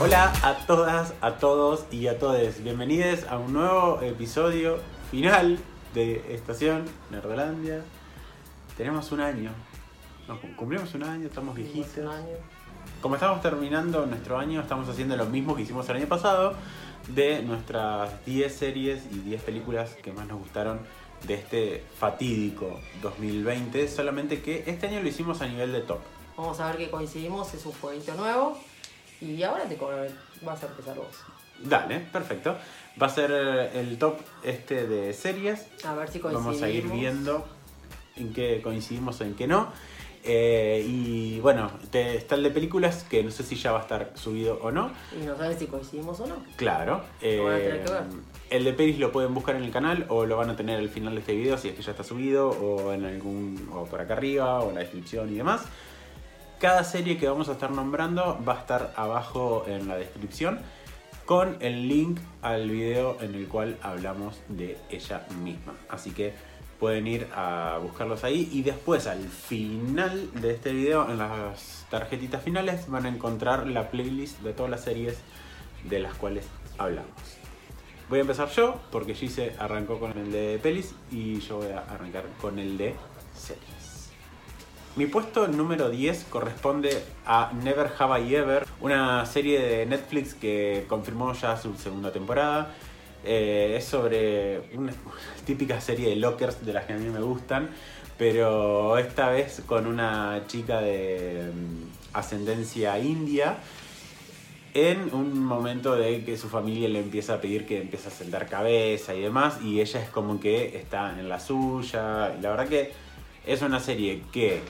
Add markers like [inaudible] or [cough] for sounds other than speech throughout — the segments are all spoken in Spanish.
Hola a todas, a todos y a todes. Bienvenidos a un nuevo episodio final de Estación Nerdolandia. Tenemos un año. Nos cum- cumplimos un año, estamos viejitos. Como estamos terminando nuestro año, estamos haciendo lo mismo que hicimos el año pasado de nuestras 10 series y 10 películas que más nos gustaron de este fatídico 2020, solamente que este año lo hicimos a nivel de top. Vamos a ver que coincidimos, es un jueguito nuevo. Y ahora te co- vas a empezar vos. Dale, perfecto. Va a ser el top este de series. A ver si coincidimos. Vamos a ir viendo en qué coincidimos o en qué no. Eh, y bueno, te- está el de películas que no sé si ya va a estar subido o no. Y no sabes si coincidimos o no. Claro. Lo van a tener eh, que ver. el de pelis lo pueden buscar en el canal o lo van a tener al final de este video si es que ya está subido o en algún o por acá arriba o en la descripción y demás. Cada serie que vamos a estar nombrando va a estar abajo en la descripción con el link al video en el cual hablamos de ella misma. Así que pueden ir a buscarlos ahí y después al final de este video en las tarjetitas finales van a encontrar la playlist de todas las series de las cuales hablamos. Voy a empezar yo porque Gise arrancó con el de pelis y yo voy a arrancar con el de series. Mi puesto número 10 corresponde a Never Have I Ever, una serie de Netflix que confirmó ya su segunda temporada. Eh, es sobre una [laughs] típica serie de lockers de las que a mí me gustan, pero esta vez con una chica de mm, ascendencia india en un momento de que su familia le empieza a pedir que empiece a sentar cabeza y demás, y ella es como que está en la suya. Y la verdad que es una serie que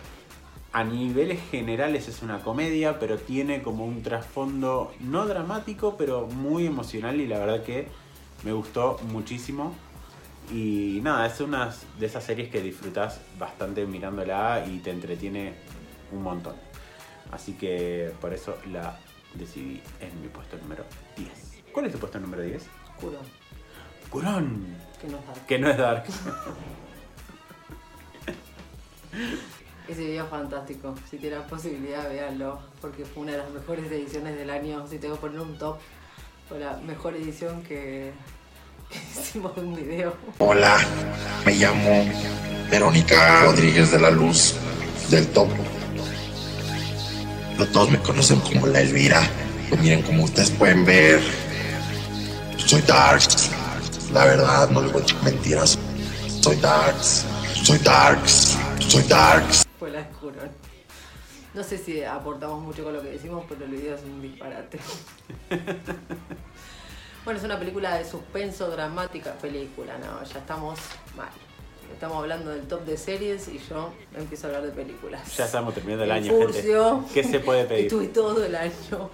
a niveles generales es una comedia, pero tiene como un trasfondo no dramático, pero muy emocional y la verdad que me gustó muchísimo. Y nada, es una de esas series que disfrutas bastante mirándola y te entretiene un montón. Así que por eso la decidí en mi puesto número 10. ¿Cuál es tu puesto número 10? Juro Curón, que no es Dark. que no es Dark. [laughs] Ese video es fantástico. Si tienen la posibilidad, véanlo. Porque fue una de las mejores ediciones del año. Si tengo que poner un top, fue la mejor edición que, [laughs] hicimos de un video. Hola, me llamo Verónica Rodríguez de la Luz del Topo. Pero todos me conocen como la Elvira. Pues miren, como ustedes pueden ver, soy Darks. La verdad, no les voy a echar mentiras. Soy Darks. Soy Darks. Soy Darks. Fue la oscuro. No sé si aportamos mucho con lo que decimos, pero el video es un disparate. [laughs] bueno, es una película de suspenso, dramática. Película, no, ya estamos mal. Estamos hablando del top de series y yo empiezo a hablar de películas. Ya estamos terminando el año, gente. ¿Qué se puede [laughs] pedir? Estuve todo el año.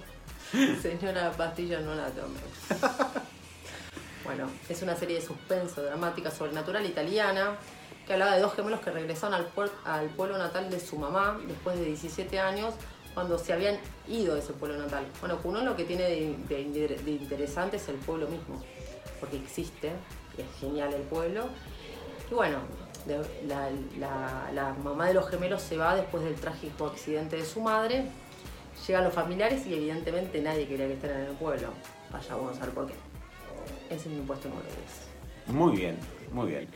Señora pastilla, no la tome. [laughs] bueno, es una serie de suspenso, dramática, sobrenatural italiana que hablaba de dos gemelos que regresaron al, pueblo natal de su mamá después de 17 años cuando se habían ido de ese pueblo natal. Bueno, uno lo que tiene de, interesante es el pueblo mismo, porque existe, es genial el pueblo. Y bueno, la, mamá de los gemelos se va después del trágico accidente de su madre. Llegan los familiares y evidentemente nadie quería que estén en el pueblo. Vaya, vamos a ver por qué. Ese es mi puesto número 10. Muy bien, muy bien.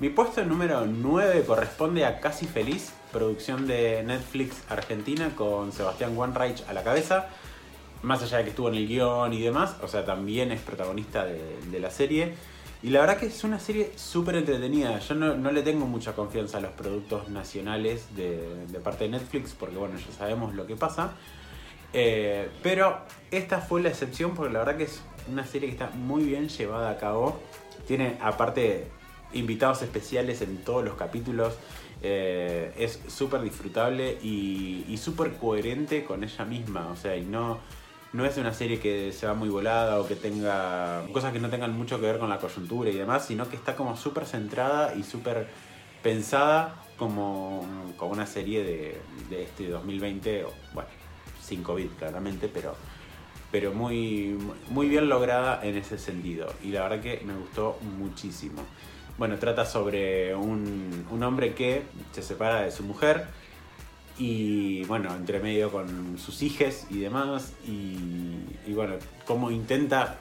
Mi puesto número 9 corresponde a Casi Feliz, producción de Netflix Argentina con Sebastián Wanreich a la cabeza. Más allá de que estuvo en el guion y demás, o sea, también es protagonista de, la serie. Y la verdad que es una serie súper entretenida. Yo no, le tengo mucha confianza a los productos nacionales de, de parte de Netflix, porque bueno, ya sabemos lo que pasa. Eh, pero esta fue la excepción porque la verdad que es una serie que está muy bien llevada a cabo. Tiene aparte invitados especiales en todos los capítulos. Eh, es súper disfrutable y, y súper coherente con ella misma. O sea, y no, no es una serie que se va muy volada o que tenga cosas que no tengan mucho que ver con la coyuntura y demás, sino que está como súper centrada y súper pensada como, como una serie de, este 2020, o, bueno, sin COVID claramente, pero, pero muy, muy bien lograda en ese sentido. Y la verdad que me gustó muchísimo. Bueno, trata sobre un, un hombre que se separa de su mujer Y bueno, entre medio con sus hijes y demás. Y, bueno, cómo intenta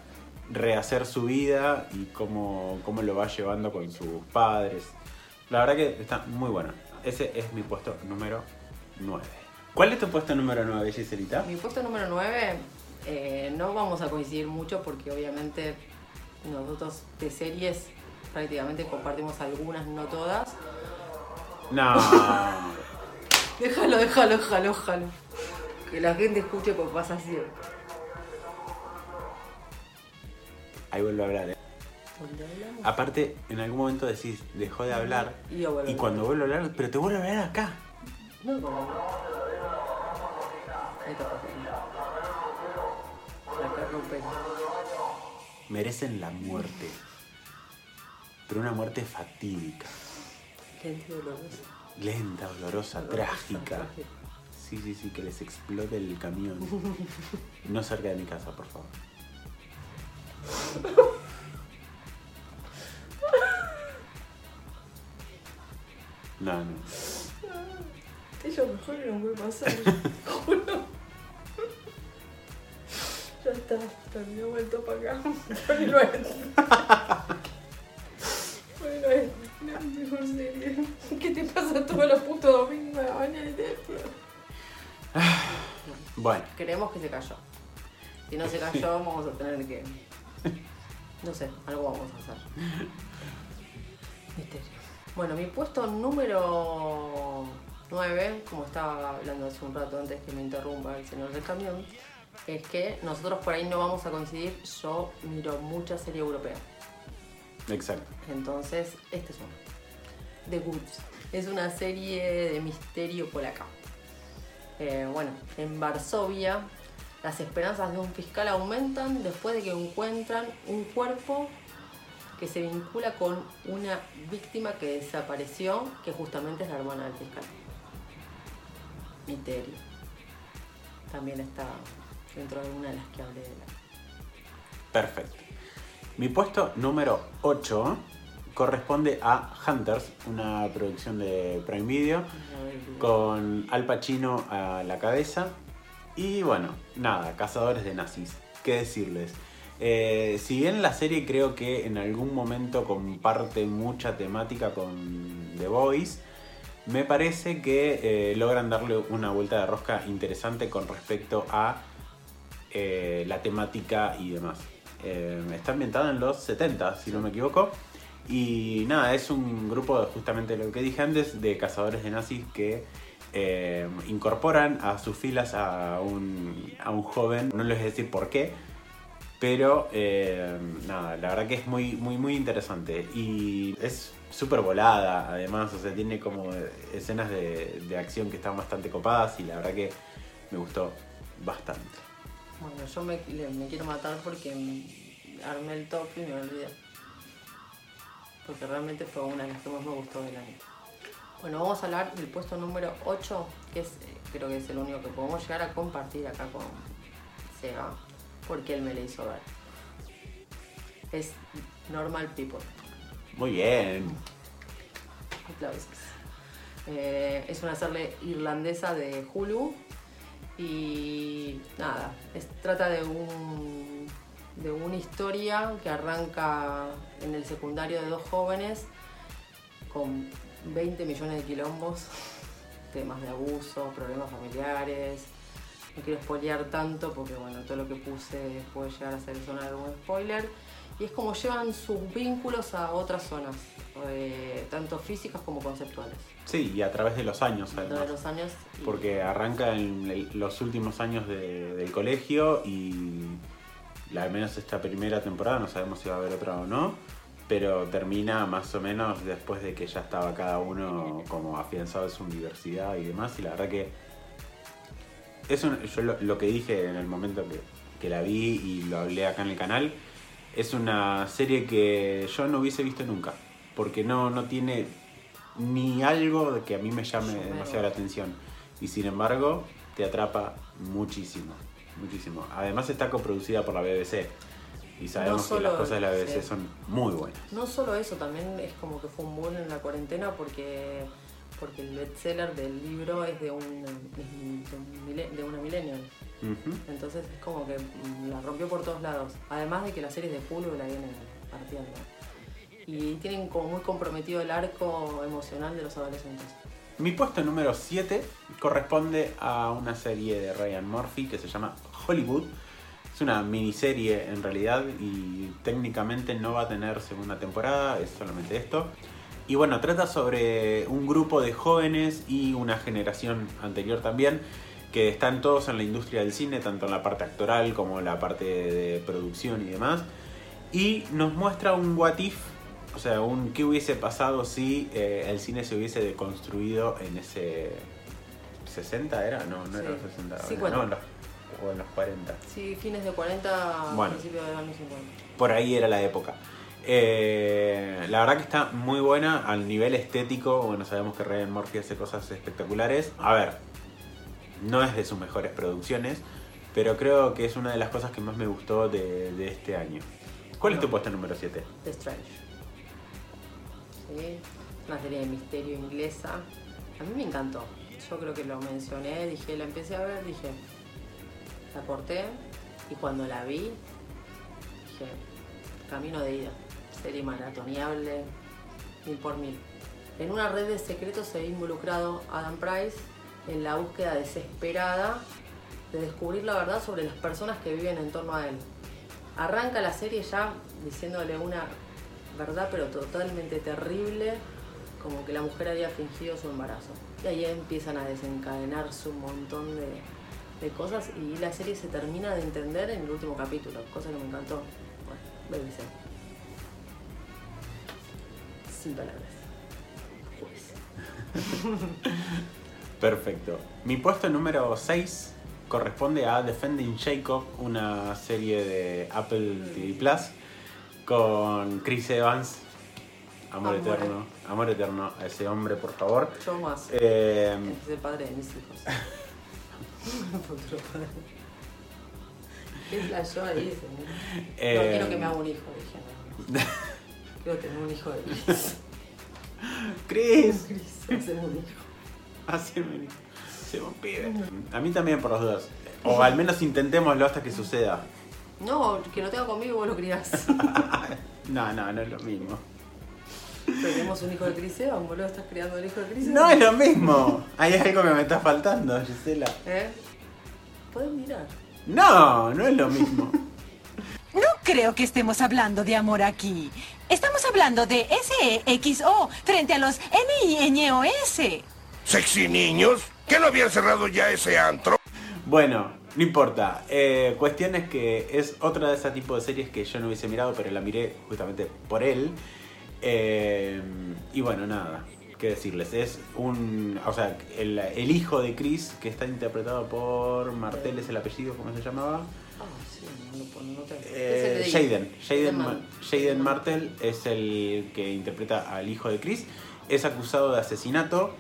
rehacer su vida y cómo, cómo lo va llevando con sus padres. La verdad que está muy bueno. Ese es mi puesto número 9. ¿Cuál es tu puesto número 9, Giselita? Mi puesto número 9, no vamos a coincidir mucho porque obviamente nosotros de series prácticamente compartimos algunas, no todas. No. [laughs] déjalo, déjalo, déjalo, déjalo. Que la gente escuche por pasa siempre. Ahí vuelvo a hablar, ¿eh? Aparte, en algún momento decís, dejó de hablar. Y yo cuando vuelvo a hablar, pero te vuelvo a hablar acá. No, como. Ahí está. Acá rompe. Merecen la muerte. Pero una muerte fatídica. Gente dolorosa. Lenta, dolorosa, trágica. Sí, sí, sí, que les explote el camión. No cerca de mi casa, por favor. No, no. Es lo mejor que nos puede pasar. Juro. Ya está, terminó vuelto para acá. Creemos que se cayó. Si no se cayó, vamos a tener que. No sé, algo vamos a hacer. Misterio. Bueno, mi puesto número 9, como estaba hablando hace un rato antes que me interrumpa el señor del camión, es que nosotros por ahí no vamos a coincidir. Yo miro mucha serie europea. exacto. Entonces, este es uno. The Goods. Es una serie de misterio polaca. Eh, bueno, en Varsovia, las esperanzas de un fiscal aumentan después de que encuentran un cuerpo que se vincula con una víctima que desapareció, que justamente es la hermana del fiscal. Misterio. También está dentro de una de las que hablé de la. Perfecto. Mi puesto número 8 corresponde a Hunters, una producción de Prime Video, con Al Pacino a la cabeza. Y bueno, nada, cazadores de nazis. ¿Qué decirles? Eh, si bien la serie creo que en algún momento comparte mucha temática con The Boys, me parece que eh, logran darle una vuelta de rosca interesante con respecto a eh, la temática y demás. Está ambientada en los 70, si no me equivoco. Y nada, es un grupo, justamente lo que dije antes, de cazadores de nazis que eh, incorporan a sus filas a un, a un joven. No les voy a decir por qué, pero eh, nada, la verdad que es muy, muy, muy interesante. Y es súper volada, además, o sea, tiene como escenas de, de acción que están bastante copadas y la verdad que me gustó bastante. Bueno, yo me, quiero matar porque armé el top y me olvidé. Porque realmente fue una de las que más me gustó del año. Bueno, vamos a hablar del puesto número 8, que es, eh, creo que es el único que podemos llegar a compartir acá con Sega, porque él me lo hizo ver. Es Normal People. Muy bien. Aplausos. Eh, es una serie irlandesa de Hulu y nada, es- trata de un de una historia que arranca en el secundario de dos jóvenes con 20 millones de quilombos, [laughs] temas de abuso, problemas familiares. No quiero spoilear tanto porque bueno, todo lo que puse puede llegar a ser zona de algún spoiler. Y es como llevan sus vínculos a otras zonas, eh, tanto físicas como conceptuales. Sí, y a través de los años, Todos además. los años. y- Porque arranca en el- los últimos años de- del colegio y al menos esta primera temporada, no sabemos si va a haber otra o no, pero termina más o menos después de que ya estaba cada uno como afianzado en su universidad y demás. Y la verdad que es un- yo lo, lo que dije en el momento que, que la vi y lo hablé acá en el canal, es una serie que yo no hubiese visto nunca, porque no, no tiene ni algo de que a mí me llame demasiado la atención. Y sin embargo, te atrapa muchísimo, muchísimo. Además está coproducida por la BBC. Y sabemos que solo- las cosas de la BBC sí. son muy buenas. No solo eso, también es como que fue un boom en la cuarentena porque porque el bestseller del libro es de, un, de, una millennial. Entonces es como que la rompió por todos lados. Además de que las series de Hulu la vienen partiendo. Y tienen como muy comprometido el arco emocional de los adolescentes. Mi puesto número 7 corresponde a una serie de Ryan Murphy que se llama Hollywood. Es una miniserie en realidad y técnicamente no va a tener segunda temporada, es solamente esto. Y bueno, trata sobre un grupo de jóvenes y una generación anterior también que están todos en la industria del cine, tanto en la parte actoral como en la parte de producción y demás. Y nos muestra un what if, o sea, un qué hubiese pasado si eh, el cine se hubiese deconstruido en ese 60 era, no, no era los 60, Sí, no, bueno. en los, o en los 40. Sí, fines de 40, Bueno. principios de los años 50. Por ahí era la época. Eh, la verdad que está muy buena al nivel estético. Bueno, sabemos que Ryan Murphy hace cosas espectaculares. A ver, no es de sus mejores producciones, pero creo que es una de las cosas que más me gustó de, de este año. ¿Cuál es tu No. puesto número 7? The Strange. Sí, una serie de misterio inglesa. A mí me encantó. Yo creo que lo mencioné, dije, la empecé a ver, dije, la corté y cuando la vi, dije, camino de ida. Serie maratoneable, mil por mil. En una red de secretos se ve involucrado Adam Price en la búsqueda desesperada de descubrir la verdad sobre las personas que viven en torno a él. Arranca la serie ya diciéndole una verdad pero totalmente terrible, como que la mujer había fingido su embarazo. Y ahí empiezan a desencadenarse un montón de, de cosas y la serie se termina de entender en el último capítulo, cosa que me encantó. Bueno, BBC. Sin palabras. Pues. [laughs] Perfecto. Mi puesto número 6 corresponde a Defending Jacob, una serie de Apple TV Plus con Chris Evans. Amor Amor. eterno, amor eterno a ese hombre, por favor. Yo más. Eh, Es el padre de mis hijos. [laughs] ¿Qué flashó ahí? señor? No Eh, quiero que me haga un hijo, dije. no, no. Quiero tener un hijo de Chris. Chris, Chris, hacer un hijo. haceme un- se un pibe. A mí también, por los dos. O al menos intentémoslo hasta que suceda. No, que lo tenga conmigo vos lo criás. [laughs] No, no, no es lo mismo. Tenemos un hijo de Chris Evans, boludo. ¿Estás criando el hijo de Chris No es lo mismo. Hay algo que me está faltando, Gisela. ¿Eh? Podés mirar. No, no es lo mismo. No creo que estemos hablando de amor aquí. Estamos hablando de S-E-X-O frente a los N-I-N-O-S. Sexy niños, ¿que no habían cerrado ya ese antro? Bueno, no importa. Eh, cuestión es que es otra de ese tipo de series que yo no hubiese mirado, pero la miré justamente por él. Eh, y bueno, nada, qué decirles. Es un. O sea, el, el hijo de Chris, que está interpretado por Martel, es el apellido, ¿cómo se llamaba? Sí, no lo pon- no te- Eh, es el de- Jaden. Jaden, Martel es el que interpreta al hijo de Chris. Es acusado de asesinato.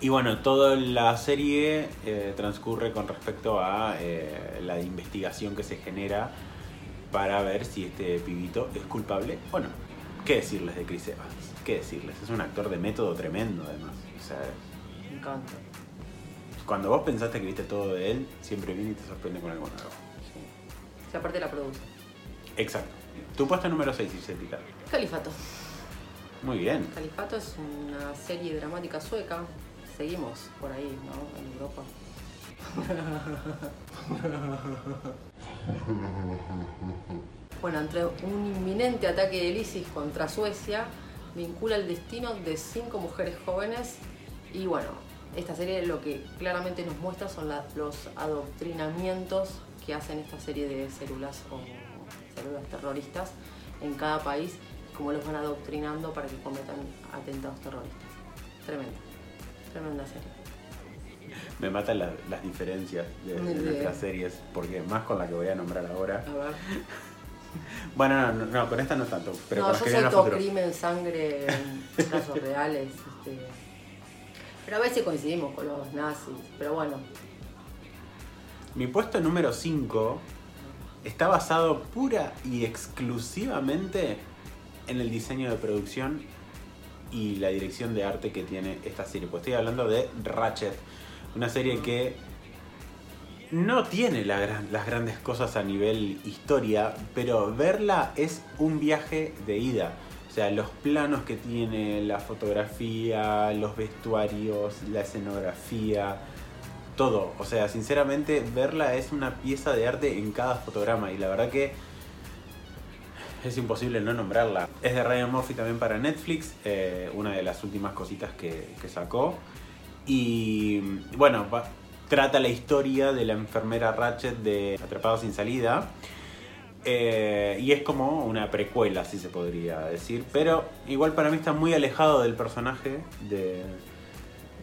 Y bueno, toda la serie eh, transcurre con respecto a eh, la investigación que se genera para ver si este pibito es culpable o no. ¿Qué decirles de Chris Evans? ¿Qué decirles? Es un actor de método tremendo además. O sea, Me encanta. cuando vos pensaste que viste todo de él, siempre viene y te sorprende con algo nuevo. Sí. Si aparte la produce. Exacto. Tu puesto número 6, Gisela. Califato. Muy bien. Califato es una serie dramática sueca. Seguimos por ahí, ¿no? En Europa. [laughs] Bueno, entre un inminente ataque del ISIS contra Suecia vincula el destino de cinco mujeres jóvenes y bueno, esta serie lo que claramente nos muestra son la- los adoctrinamientos que hacen esta serie de células o células terroristas en cada país, cómo los van adoctrinando para que cometan atentados terroristas. Tremenda, tremenda serie. Me matan la- las diferencias de, de De- nuestras series, porque más con la que voy a nombrar ahora. A ver. [laughs] [laughs] Bueno, no, no, no, con esta no tanto, pero no, yo soy todo crimen, sangre, [laughs] casos reales. este, Pero a veces coincidimos con los nazis. Pero bueno, Mi puesto número 5 está basado pura y exclusivamente en el diseño de producción y la dirección de arte que tiene esta serie. Pues estoy hablando de Ratchet, una serie que no tiene las grandes cosas a nivel historia, pero verla es un viaje de ida. O sea, los planos que tiene, la fotografía, los vestuarios, la escenografía, todo. O sea, sinceramente, verla es una pieza de arte en cada fotograma. Y la verdad que es imposible no nombrarla. Es de Ryan Murphy también para Netflix, eh, una de las últimas cositas que, que sacó. Y bueno, trata la historia de la enfermera Ratchet de Atrapado sin salida. Eh, y es como una precuela, si se podría decir. Pero igual para mí está muy alejado del personaje de,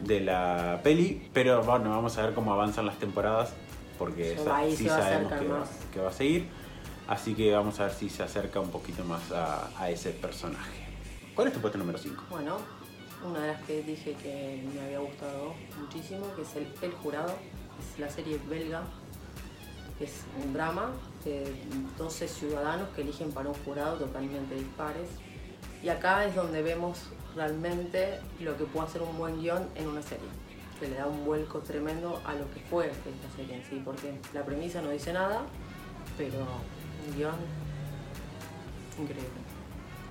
de la peli. Pero bueno, vamos a ver cómo avanzan las temporadas. Porque esa- ahí, sí sabemos que va, que va a seguir. Así que vamos a ver si se acerca un poquito más a, a ese personaje. ¿Cuál es tu puesto número 5? Bueno, una de las que dije que me había gustado muchísimo, que es El, Jurado, es la serie belga, que es un drama de 12 ciudadanos que eligen para un jurado totalmente dispares. Y acá es donde vemos realmente lo que puede hacer un buen guion en una serie, que le da un vuelco tremendo a lo que fue esta serie en sí, porque la premisa no dice nada, pero un guion increíble.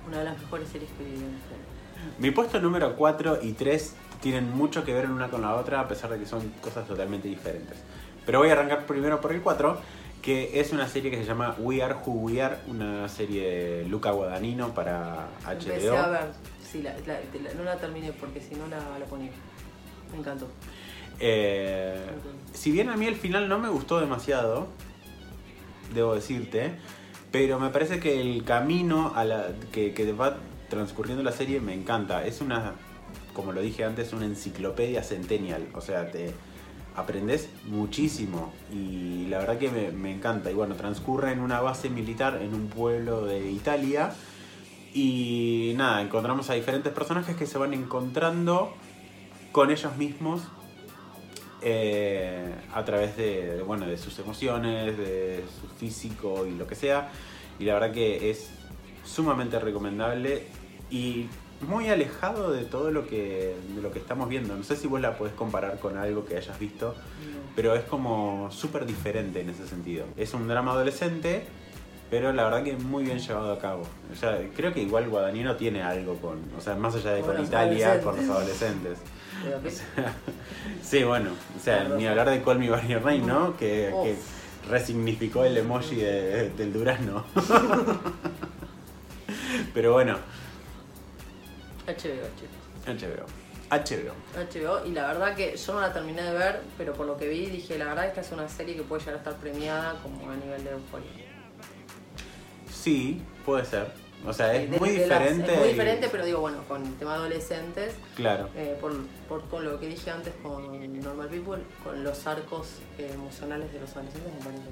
Una de las mejores series que vi en serie. Mi puesto número 4 y 3 tienen mucho que ver una con la otra, a pesar de que son cosas totalmente diferentes. Pero voy a arrancar primero por el 4, que es una serie que se llama We Are Who We Are, una serie de Luca Guadagnino para Empecé a HBO. ver, sí, la- la- la- no la terminé porque si no la, la ponía. Me encantó. Eh, si bien a mí el final no me gustó demasiado, debo decirte, pero me parece que el camino a la, que, que va transcurriendo la serie me encanta. Es una, como lo dije antes, una enciclopedia centennial. O sea, te aprendes muchísimo y la verdad que me, encanta. Y bueno, transcurre en una base militar en un pueblo de Italia. Y nada, encontramos a diferentes personajes que se van encontrando con ellos mismos eh, a través de, bueno, de sus emociones, de su físico y lo que sea. Y la verdad que es sumamente recomendable y muy alejado de todo lo que, de lo que estamos viendo. No sé si vos la podés comparar con algo que hayas visto, pero es como súper diferente en ese sentido. Es un drama adolescente, pero la verdad que muy bien llevado a cabo. O sea, creo que igual Guadagnino tiene algo con, o sea, más allá de Con Italia, con los adolescentes. [laughs] Sí, bueno, o sea, ni hablar de Call Me By Your Name, ¿no? Que, resignificó el emoji de- del durazno. [laughs] Pero bueno, HBO, chicos. HBO. HBO. HBO, y la verdad que yo no la terminé de ver, pero por lo que vi dije, la verdad esta es una serie que puede llegar a estar premiada como a nivel de euforia. Sí, puede ser. O sea, es De- muy de las- diferente. es muy diferente, pero digo, bueno, con el tema adolescentes, Claro. eh, por, por- con lo que dije antes con Normal People, con los arcos eh, emocionales de los adolescentes, me parece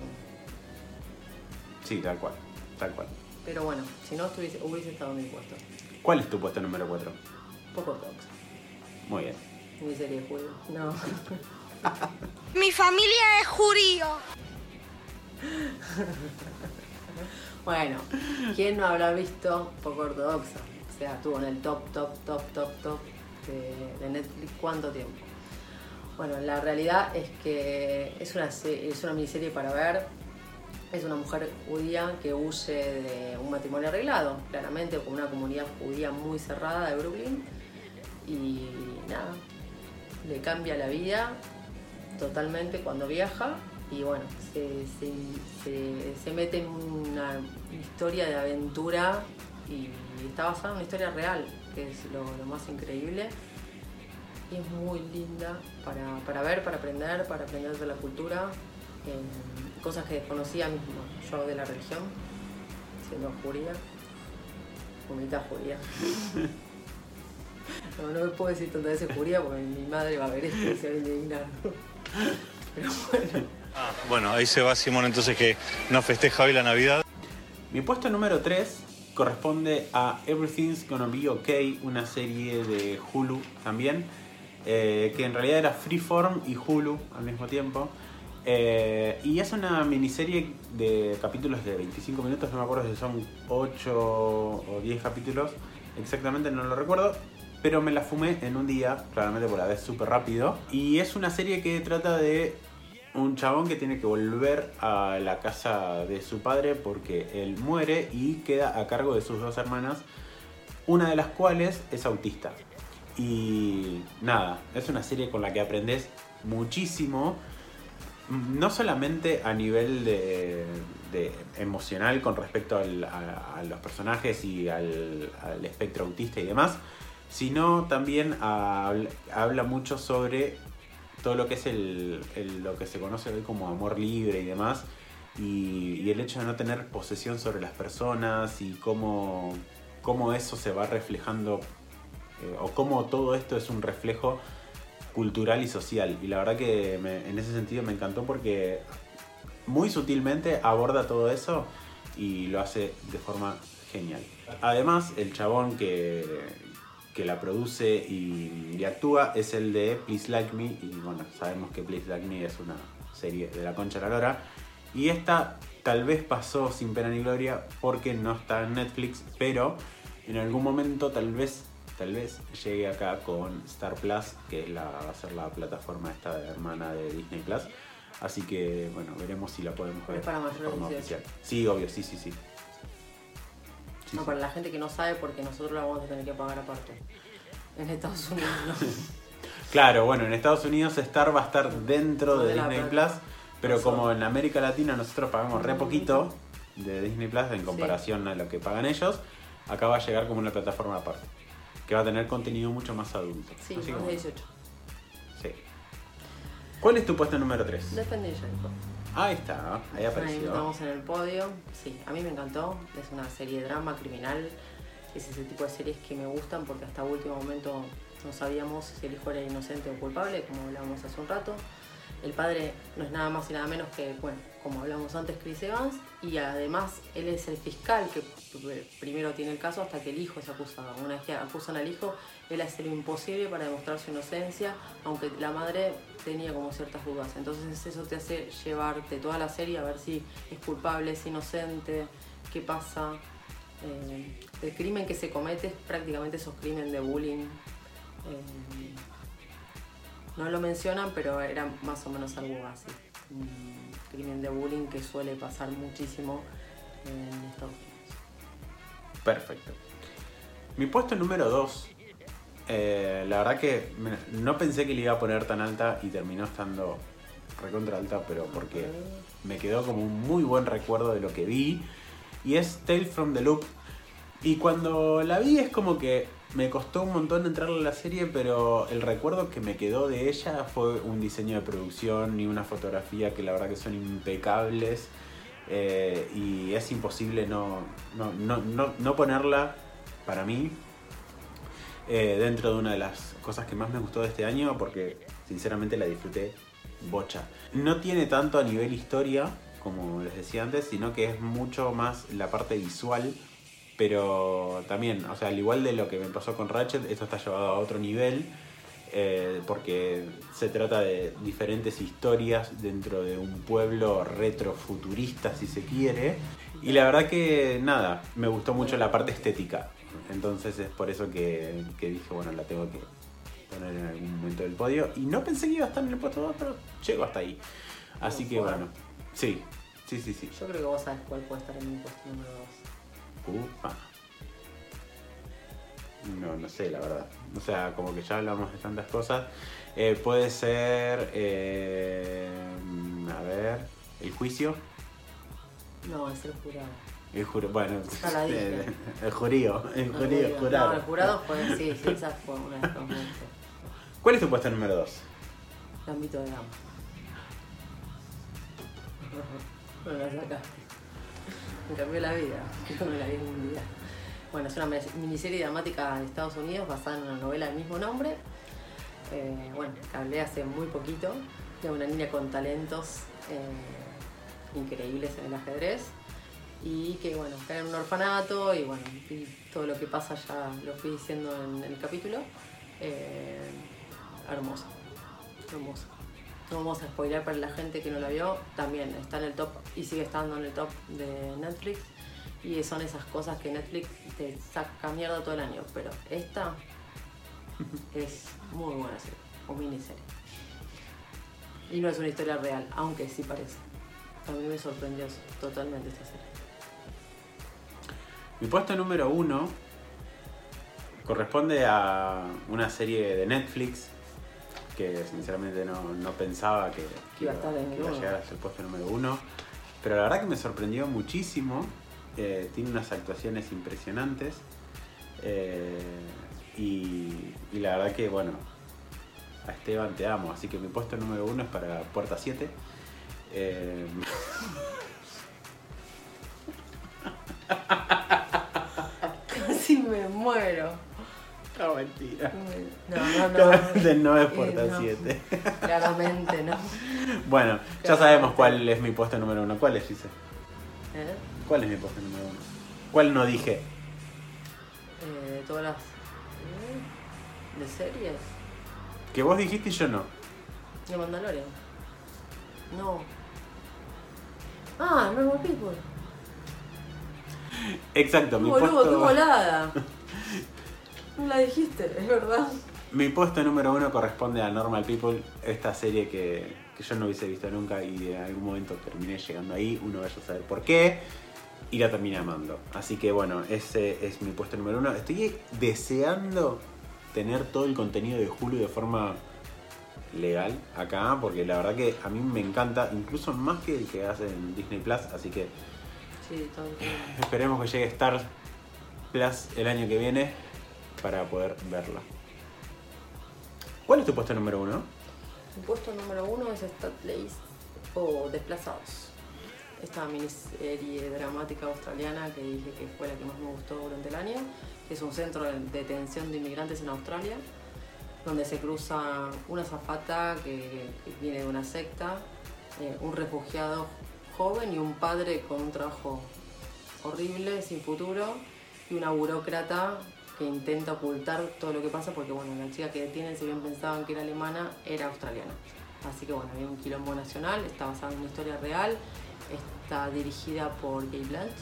Sí, tal cual. Tal cual. Pero bueno, si no estuviese, hubiese estado en mi puesto. ¿Cuál es tu puesto número 4? Poco ortodoxo. Muy bien. Mi serie de Julio. No. [laughs] Mi familia es judío. [laughs] Bueno, ¿quién no habrá visto Poco Ortodoxa? O sea, estuvo en el top, top, top, top, top de, de Netflix. ¿Cuánto tiempo? Bueno, la realidad es que es una, es una miniserie para ver. Es una mujer judía que huye de un matrimonio arreglado, claramente con una comunidad judía muy cerrada de Brooklyn. Y nada, le cambia la vida totalmente cuando viaja y bueno, se, se- se- mete en una historia de aventura y está basada en una historia real, que es lo, lo más increíble. Y es muy linda para, para ver, para aprender, para aprender de la cultura, eh, cosas que desconocía mismo yo de la religión, siendo judía, o mitad judía. [laughs] No, no me puedo decir tantas veces judía porque mi madre va a ver esto y se va a indignar. [laughs] Pero bueno. Ah, bueno, ahí se va Simón entonces que no festeja hoy la Navidad. Mi puesto número 3 corresponde a Everything's Gonna Be Okay, una serie de Hulu también, eh, que en realidad era Freeform y Hulu al mismo tiempo. Eh, y es una miniserie de capítulos de 25 minutos, no me acuerdo si son 8 o 10 capítulos, exactamente no lo recuerdo. pero me la fumé en un día, claramente por la vez súper rápido. Y es una serie que trata de un chabón que tiene que volver a la casa de su padre porque él muere y queda a cargo de sus dos hermanas, una de las cuales es autista. Y nada, es una serie con la que aprendes muchísimo, no solamente a nivel de, de emocional con respecto a, los personajes y al, al espectro autista y demás, sino también habla mucho sobre todo lo que es el, el- lo que se conoce hoy como amor libre y demás, y, y el hecho de no tener posesión sobre las personas y cómo, cómo eso se va reflejando, eh, o cómo todo esto es un reflejo cultural y social. Y la verdad que me- en ese sentido me encantó porque muy sutilmente aborda todo eso y lo hace de forma genial. Además, el chabón que, que la produce y, y actúa es el de Please Like Me. Y bueno, sabemos que Please Like Me es una serie de la concha de la lora. Y esta tal vez pasó sin pena ni gloria porque no está en Netflix, pero en algún momento tal vez tal vez llegue acá con Star Plus, que es la, va a ser la plataforma esta hermana de Disney Plus. Así que bueno, veremos si la podemos ver Es para mayores de forma de 18. oficial. Sí, obvio, sí, sí, sí. Sí, no, sí. para la gente que no sabe, porque nosotros la vamos a tener que pagar aparte. En Estados Unidos no. [laughs] Claro, bueno, en Estados Unidos Star va a estar dentro de Disney Plus, pero como en América Latina nosotros pagamos re poquito de Disney Plus en comparación a lo que pagan ellos, acá va a llegar como una plataforma aparte, que va a tener contenido mucho más adulto. Sí, más de bueno, 18. sí. ¿Cuál es tu puesto número 3? Defendation. Ahí está, ahí Ahí apareció. estamos en el podio. Sí, a mí me encantó. Es una serie de drama criminal. Es ese tipo de series que me gustan porque hasta último momento no sabíamos si el hijo era inocente o culpable, como hablábamos hace un rato. El padre no es nada más y nada menos que, bueno, como hablamos antes, Chris Evans. Y además él es el fiscal que primero tiene el caso hasta que el hijo es acusado. Una vez que acusan al hijo, él hace lo imposible para demostrar su inocencia, aunque la madre tenía como ciertas dudas. Entonces eso te hace llevarte toda la serie a ver si es culpable, es inocente, qué pasa. Eh, el crimen que se comete es prácticamente esos crímenes de bullying. Eh, no lo mencionan, pero era más o menos algo así. Un crimen de bullying que suele pasar muchísimo en Estados Unidos. Perfecto. Mi puesto número 2. la verdad que no pensé que le iba a poner tan alta y terminó estando recontra alta, pero porque me quedó como un muy buen recuerdo de lo que vi. Y es Tales from the Loop. Y cuando la vi es como que me costó un montón entrarle a la serie, pero el recuerdo que me quedó de ella fue un diseño de producción y una fotografía que la verdad que son impecables. eh, y es imposible no, no, no, no, ponerla, para mí, eh, dentro de una de las cosas que más me gustó de este año, porque sinceramente la disfruté bocha. No tiene tanto a nivel historia, como les decía antes, sino que es mucho más la parte visual. Pero también, o sea, al igual de lo que me pasó con Ratchet, esto está llevado a otro nivel. eh, porque se trata de diferentes historias dentro de un pueblo retrofuturista, si se quiere. Y la verdad que nada, me gustó mucho la parte estética. Entonces es por eso que, que dije, bueno, la tengo que poner en algún momento del podio. Y no pensé que iba a estar en el puesto 2, pero llego hasta ahí. Así que Bueno. sí, sí, sí, sí. Yo creo que vos sabes cuál puede estar en mi puesto número 2. Upa. No, no sé, la verdad. O sea, como que ya hablamos de tantas cosas. Eh, puede ser. eh, a ver. El juicio. No, es el jurado. El juro. Bueno, [laughs] el jurío. El jurío, No, jurado. el jurado fue, sí, sí, esa fue una de. ¿Cuál es tu puesto número 2? Gambito de dama. [laughs] No la sacaste. Me cambió la vida. Creo [laughs] que la vi en un día. Bueno, es una miniserie dramática de Estados Unidos basada en una novela del mismo nombre. Eh, bueno, que hablé hace muy poquito de una niña con talentos eh, increíbles en el ajedrez y que bueno, cae en un orfanato y bueno, y todo lo que pasa ya lo fui diciendo en el capítulo. Eh, hermoso, hermoso. No vamos a spoiler para la gente que no la vio, también está en el top y sigue estando en el top de Netflix. Y son esas cosas que Netflix te saca mierda todo el año, pero esta [laughs] Es muy buena serie, o miniserie. Y no es una historia real, aunque sí parece. A mí me sorprendió totalmente esta serie. Mi puesto número uno corresponde a una serie de Netflix que sinceramente no, no pensaba que, que Iba a que iba llegar a ser el puesto número uno. Pero la verdad que me sorprendió muchísimo. Eh, tiene unas actuaciones impresionantes. Eh, y, y la verdad que, bueno, a Esteban te amo. Así que mi puesto número uno es para Puerta 7. Eh, [laughs] Casi me muero. [laughs] no, mentira. No, no, no. [laughs] Claramente no es Eh, Puerta no. 7. Claramente, ¿no? Bueno, ya Claramente. sabemos cuál es mi puesto número uno. ¿Cuál es, Gise? ¿Eh? ¿Cuál es mi puesto número uno? ¿Cuál no dije? Eh, todas las. ¿eh? ¿De series? Que vos dijiste y yo no. ¿De Mandalorian? No. Ah, Normal People. Exacto, mi Boludo, qué puesto, volada. [laughs] La dijiste, es verdad. mi puesto número uno corresponde a Normal People, esta serie que, que yo no hubiese visto nunca y en algún momento terminé llegando ahí, uno vaya a saber por qué, y la terminé amando. Así que bueno, ese es mi puesto número uno. Estoy deseando tener todo el contenido de Hulu de forma legal acá, porque la verdad que a mí me encanta, incluso más que el que hace en Disney Plus, así que Sí, todo [laughs] esperemos que llegue Star Plus el año que viene para poder verla. ¿Cuál es tu puesto número uno? Mi puesto número uno es Stat Place o Desplazados. Esta miniserie dramática australiana que dije que fue la que más me gustó durante el año. Es un centro de detención de inmigrantes en Australia, donde se cruza una zafata que, que viene de una secta, eh, un refugiado joven y un padre con un trabajo horrible, sin futuro, y una burócrata que intenta ocultar todo lo que pasa porque bueno, la chica que detienen, si bien pensaban que era alemana, era australiana. Así que bueno, había un quilombo nacional, está basada en una historia real, está dirigida por Kate Blanch,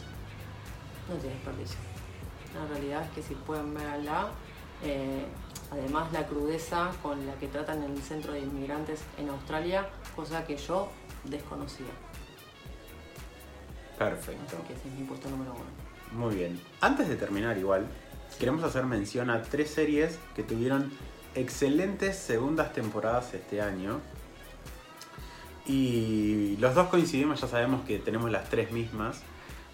no tiene desperdicio. La realidad es que si pueden verla, eh, además la crudeza con la que tratan el centro de inmigrantes en Australia, cosa que yo desconocía. Perfecto. Así que ese es mi puesto número uno. Muy bien. Antes de terminar igual, queremos hacer mención a tres series que tuvieron excelentes segundas temporadas este año. Y los dos coincidimos, ya sabemos que tenemos las tres mismas.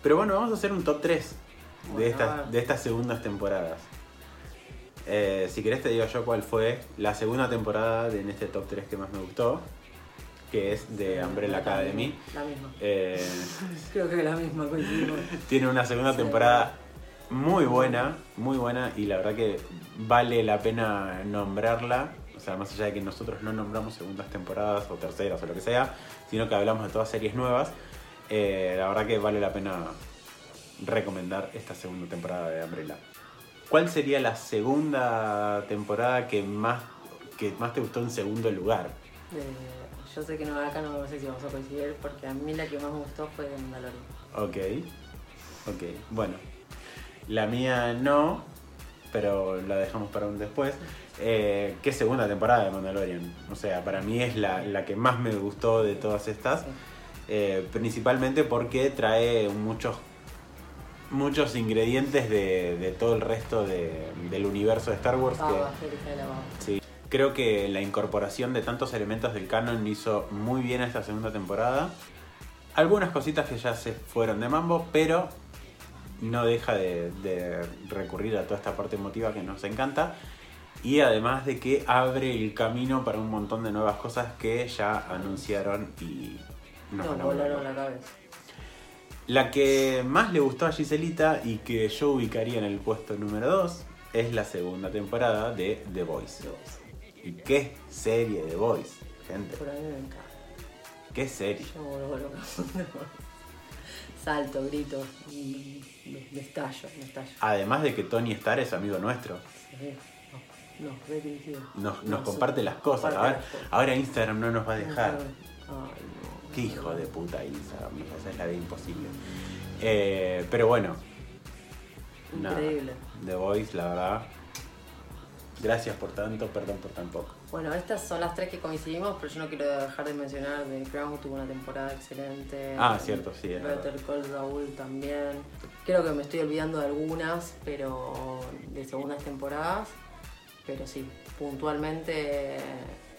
Pero bueno, vamos a hacer un top 3 de, Bueno, estas, de estas segundas temporadas. Eh, si querés te digo yo cuál fue la segunda temporada de en este top 3 que más me gustó, que es de Umbrella Academy. La misma. Eh, [laughs] Creo que la misma coincidimos. [laughs] tiene una segunda temporada muy buena, muy buena y la verdad que vale la pena nombrarla. O sea, más allá de que nosotros no nombramos segundas temporadas o terceras o lo que sea, sino que hablamos de todas series nuevas, eh, la verdad que vale la pena recomendar esta segunda temporada de Umbrella. ¿Cuál sería la segunda temporada que más, que más te gustó en segundo lugar? Eh, yo sé que no, acá no sé si vamos a coincidir porque a mí la que más me gustó fue Mandalorian. Ok, ok, bueno. La mía no, pero la dejamos para un después. Eh, ¿Qué segunda temporada de Mandalorian? O sea, para mí es la, la que más me gustó de todas estas. Eh, principalmente porque trae muchos muchos ingredientes de, de todo el resto de- del universo de Star Wars. que-. Sí. Creo que la incorporación de tantos elementos del canon hizo muy bien esta segunda temporada. Algunas cositas que ya se fueron de mambo, pero no deja de, de recurrir a toda esta parte emotiva que nos encanta. Y además de que abre el camino para un montón de nuevas cosas que ya anunciaron y nos a volaron la cabeza. La que más le gustó a Giselita y que yo ubicaría en el puesto número 2 es la segunda temporada de The Voice. ¿Y qué serie The Voice, gente? Por a mí me encanta. ¿Qué serie? Yo me vuelvo loca. [laughs] Salto, grito, y me, me estallo, me estallo. Además de que Tony Starr es amigo nuestro. Sí, No. Nos, No, nos comparte sí, las cosas. comparte Ahora, las cosas. ahora Instagram no nos va a dejar. Ay, no. Qué hijo de puta Instagram. Esa es la vida imposible. Eh, pero bueno. Increíble. The Voice, la verdad. Gracias por tanto, perdón por tan poco. Bueno, estas son las tres que coincidimos, pero yo no quiero dejar de mencionar The Crown tuvo una temporada excelente. Ah, cierto, sí, Better. Call Saul también. Creo que me estoy olvidando de algunas, pero de segundas temporadas. Pero sí, puntualmente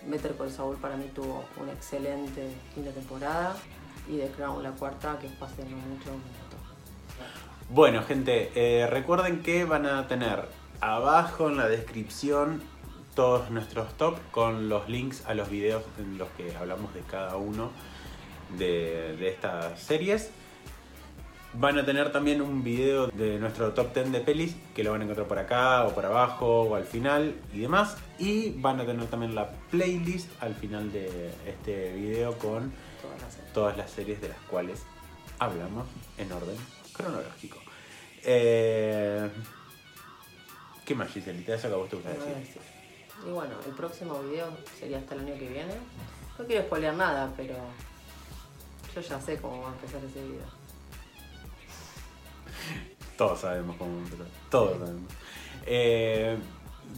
Better Call Saul para mí tuvo una excelente quinta temporada. Y The Crown, la cuarta, que hace no mucho. Bueno, gente, eh, recuerden que van a tener abajo en la descripción todos nuestros top con los links a los videos en los que hablamos de cada uno de estas series. Van a tener también un video de nuestro top 10 de pelis que lo van a encontrar por acá o por abajo o al final y demás. Y van a tener también la playlist al final de este video con Todas las series. todas las series de las cuales hablamos en orden cronológico. Eh, ¿Qué más, Giselita? Eso que a vos te gusta decir. Y bueno, el próximo video sería hasta el año que viene. No quiero spoilear nada, pero yo ya sé cómo va a empezar ese video. Todos sabemos cómo empezó. Todos sabemos. Eh,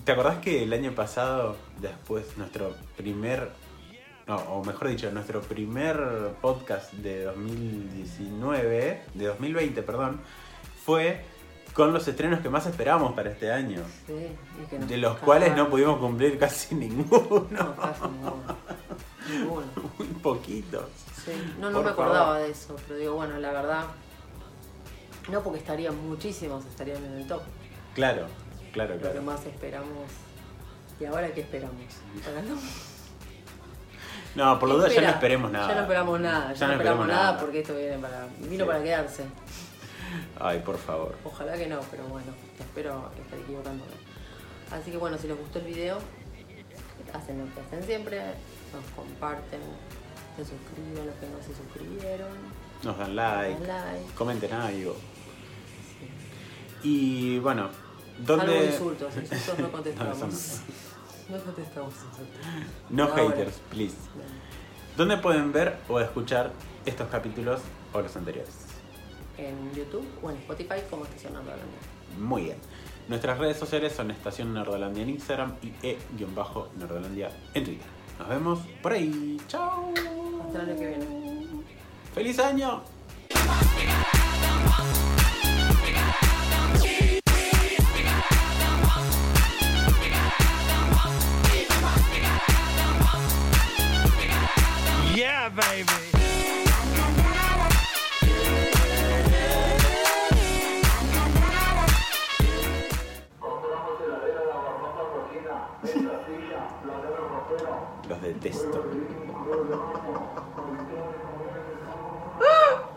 ¿Te acordás que el año pasado, después, nuestro primer, no, o mejor dicho, nuestro primer podcast de 2019, de 2020, perdón, fue con los estrenos que más esperábamos para este año? Sí, y que nos De los cuales no pudimos cumplir casi [laughs] ninguno. No, casi ninguno. [laughs] Ninguno. Muy poquitos. Sí. No, no Por me acordaba favor. de eso, pero digo, bueno, la verdad. No porque estarían muchísimos, estarían en el top. Claro, claro, Lo que claro. más esperamos. ¿Y ahora qué esperamos? No. No, por lo duda ya no esperemos nada. Ya no esperamos nada, ya, no esperamos nada, porque esto viene para, vino Sí. para quedarse. Ay, por favor. Ojalá que no, pero bueno, espero estar equivocándome. Así que bueno, si les gustó el video, hacen lo que hacen siempre, nos comparten, se suscriben los que no se suscribieron, Nos dan like, dan like. comenten algo. Y bueno, ¿dónde...? Salvo insultos, insultos no contestamos. No, [laughs] contestamos insultos. No Ahora. haters, please. ¿Dónde pueden ver o escuchar estos capítulos o los anteriores? En YouTube o en Spotify como Estación Nerdolandia. Muy bien. Nuestras redes sociales son Estación Nerdolandia en Instagram y E-Nerdolandia en Twitter. Nos vemos por ahí. Chao. Hasta el año que viene. ¡Feliz año! Yeah, baby.